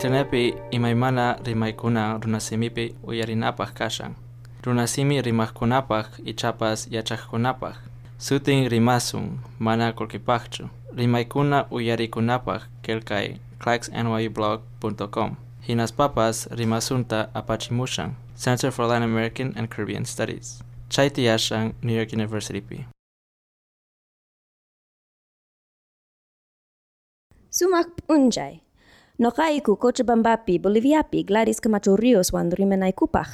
Internetpi imaymana rimaykuna runasimipi uyarinapaq kashan. Runasimi rimaqkunapaq ichapas yachaqkunapaq. Sutin rimasun mana kolkipaqchu. Rimaykuna uyarikunapaq kelkay clacksnyublog.com. Hinaspapas rimasunta apachimushan. Center for Latin American and Caribbean Studies. Chaiti Yashan, New York University P. Sumak. Noqaiku Cochabambapi, Boliviapi, Gladys Camacho Ríos wan rimenaykupaj.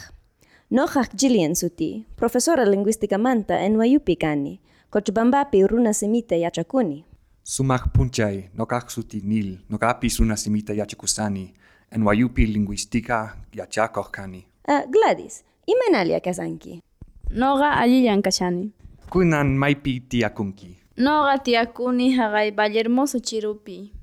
Noqaq Gillian suti, profesora lingüística manta NYUpi kani, Cochabambapi runa semita yachakuni. Sumak punchay, nokak suti nil, nokapi suna simita yachakusani, NYUpi lingüística yachakoh kani. Uh, Gladys, imenalia kasanki. Noqa allillan kashani. Kunan maipi tiakunki. Noqa tiakuni Vallehermoso Chirupi.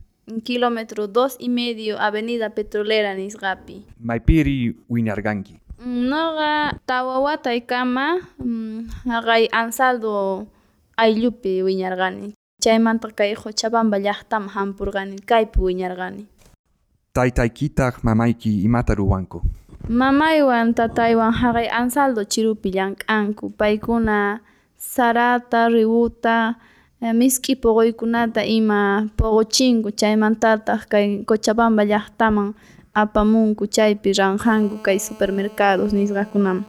Kilómetro dos y medio Avenida Petrolera Nisqapi. Maipiri wiñarganki. Noqa tawawataykama mm, haqay Ansaldo ayllupi wiñarqani. Chaymanta kay Cochabamba llaqtama hampurqani, kaypi wiñarqani. Taytaykitaq mamayki imata ruwanku. Mamaywan tataywan haqay Ansaldo Chirupi llank'anku. Paykuna sarata, ributa, misk'i puquykunata ima puquchinku chaymantataq kay Cochabamba llaqtaman apamunku chaypi ranjanku kay supermercados nisqakunaman.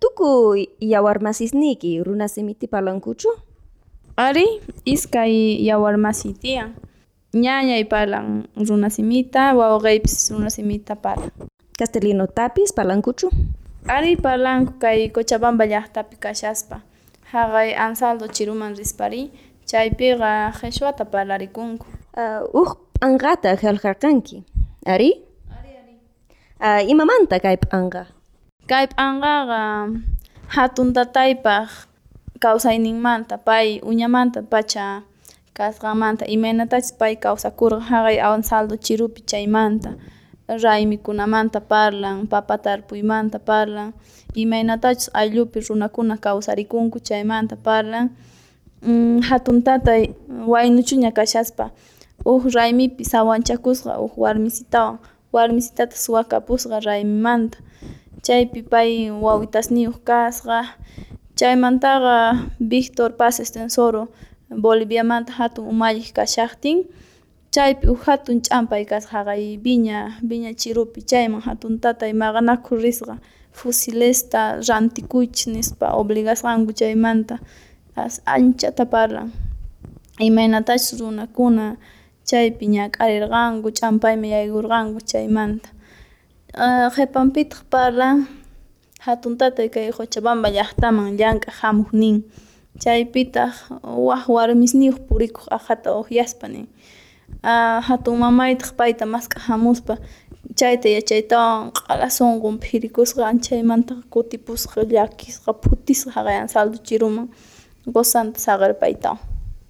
Tukuy yawarmasisniki runa semiti parlankuchu? Ari, iskay yawarmasi tiyan. Ñañay parlan runasimita, wawaqaypis runasimita parlan. Castellino tapis parlankuchu? Ari parlanku kay Cochabamba llaqtapi kashaspa. Haqay Ansaldo Chiruman rispari, chaypiqa qhichwata parlarikunku. Uh, uq p'anqata qillqarqanki. Ari? Uh, imamanta kay p'anqa? Kay p'anqaqa hatun tataypaq kawsayninmanta pay uñamanta pacha kasqanmanta imaynatachus pay kawsakurqa haqay Ansaldo Chirupi chaymanta raymikunamanta parlan, papa tarpuymanta parlan, imaynatachus ayllupi runakuna kawsarikunku chaymanta parlan. Mm, hatun tatay waynuchuña kashaspa uq raymipi sawanchakusqa uq warmisitawan warmisitata suwakapusqa raymimanta. Chaypi pay wawitasniyuq kasqa. Chaymantaqa Victor Paz Estensoro Boliviamanta hatun umalliq kashaqtin. Chaypi huk hatun ch'ampay kasqa haqay Viña Viña Chirupi. Chayman hatun tatay maqanakuq risqa. Fusilesta rantikuychis nispa obligasqanku chaymanta anchata parlan imaynatachus runakuna chaypi ñak'arirqanku ch'ampaymi yayk'urqanku chaymanta. Uh, qhipanpitaq parlan hatun tatay kay Cochabamba llaqtaman llank'aq hamuq nin. Chaypitaq waq warmisniyuq purikuq aqhata uqyaspa nin. Uh, hatun mamaytaq payta mask'aq hamuspa chayta yachaytawan q'ala sunqunpi hirikusqa chaymantaqa kutipusqa llakisqa phutisqa haqay Ansaldo Chiruman gozanta saqir paytawan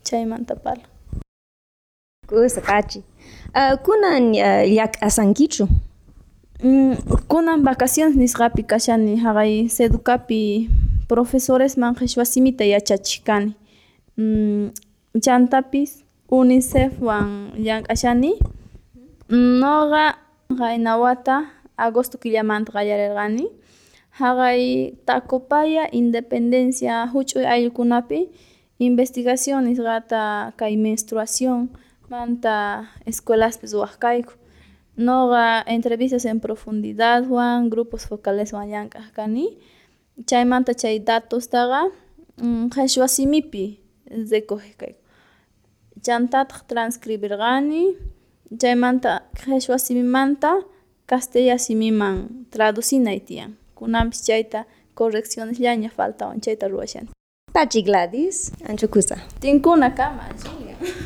chaymanta parlan. Kusa pachi. Uh, kunan llak'asankichu? Mm, kunan vacaciones nisqapi kashani haqay Seducapi profesoresman qhichwa simita yachachiq mm, chantapis UNICEFwan llank'ashani noqa qayna wata agosto killamanta qallarirqani haqay Tacopaya Independencia huch'uy ayllukunapi investigación nisqata kay menstruación manta escuelaspis waqkayku noqa entrevistas en profundidadwan grupos focaleswan llank'aq kani chaymanta chay datostaqa mm, qhichwa simipi recoge kayku chantataq transcribirqani chaymanta qhichwa simimanta castella simiman traducinay tiyan kunanpis chayta correccionesllaña faltawan chayta ruwashani Pachi Gladys, ancho kusa. tinkuna kama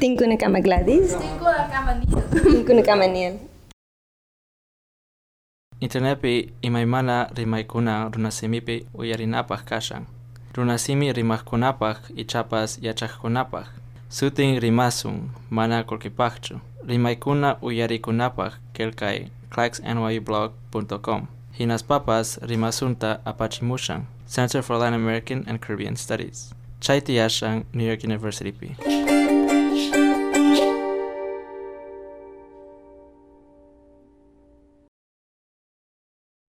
Tinkuna kama Gladys, tinkuna kama niyo tinkuna kama Niel. Internetpi imaymana rimaykuna runasimipi uyarinapaq kashan. Runasimi rimaqkunapaq ichapas yachaqkunapaq. Sutin rimasun mana kolkipaqchu. Rimaykuna uyarikunapaq kelkay clacksnyublog.com. Hinaspapas rimasunta apachimushan. Center for Latin American and Caribbean Studies. Chaiti Yashan, New York University P.